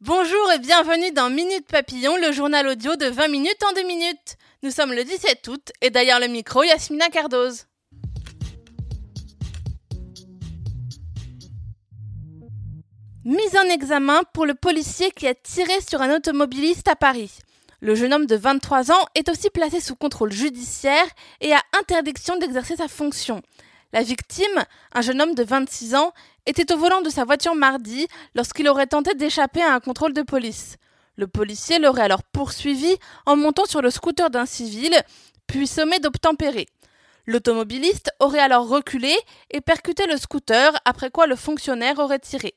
Bonjour et bienvenue dans Minute Papillon, le journal audio de 20 minutes en 2 minutes. Nous sommes le 17 août et derrière le micro, Yasmina Cardoz. Mise en examen pour le policier qui a tiré sur un automobiliste à Paris. Le jeune homme de 23 ans est aussi placé sous contrôle judiciaire et a interdiction d'exercer sa fonction. La victime, un jeune homme de 26 ans, était au volant de sa voiture mardi lorsqu'il aurait tenté d'échapper à un contrôle de police. Le policier l'aurait alors poursuivi en montant sur le scooter d'un civil, puis sommé d'obtempérer. L'automobiliste aurait alors reculé et percuté le scooter, après quoi le fonctionnaire aurait tiré.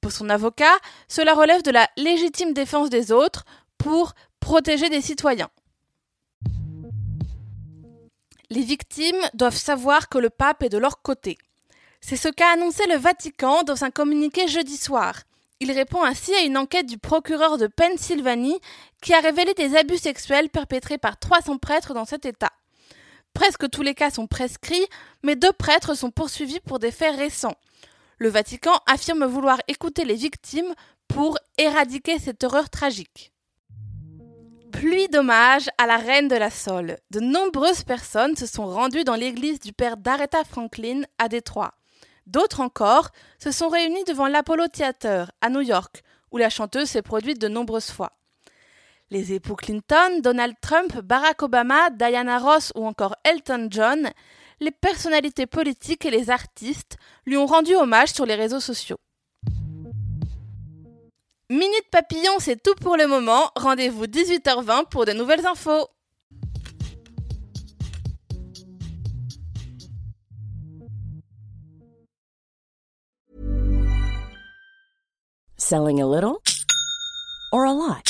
Pour son avocat, cela relève de la légitime défense des autres pour protéger des citoyens. Les victimes doivent savoir que le pape est de leur côté. C'est ce qu'a annoncé le Vatican dans un communiqué jeudi soir. Il répond ainsi à une enquête du procureur de Pennsylvanie qui a révélé des abus sexuels perpétrés par 300 prêtres dans cet État. Presque tous les cas sont prescrits, mais deux prêtres sont poursuivis pour des faits récents le Vatican affirme vouloir écouter les victimes pour éradiquer cette horreur tragique. Pluie d'hommage à la reine de la Sole. De nombreuses personnes se sont rendues dans l'église du père d'Aretha Franklin à Détroit. D'autres encore se sont réunies devant l'Apollo Theater à New York, où la chanteuse s'est produite de nombreuses fois. Les époux Clinton, Donald Trump, Barack Obama, Diana Ross ou encore Elton John les personnalités politiques et les artistes lui ont rendu hommage sur les réseaux sociaux. Minute Papillon, c'est tout pour le moment. Rendez-vous 18h20 pour de nouvelles infos. Selling a little or a lot?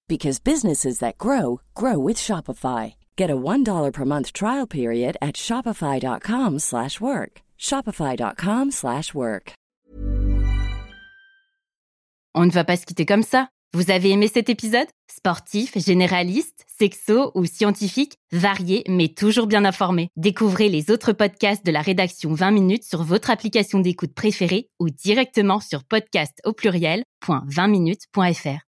because businesses that grow grow with Shopify. Get a $1 per month trial period at shopify.com/work. shopify.com/work. On ne va pas se quitter comme ça. Vous avez aimé cet épisode? Sportif, généraliste, sexo ou scientifique, varié mais toujours bien informé. Découvrez les autres podcasts de la rédaction 20 minutes sur votre application d'écoute préférée ou directement sur podcast au pluriel.20minutes.fr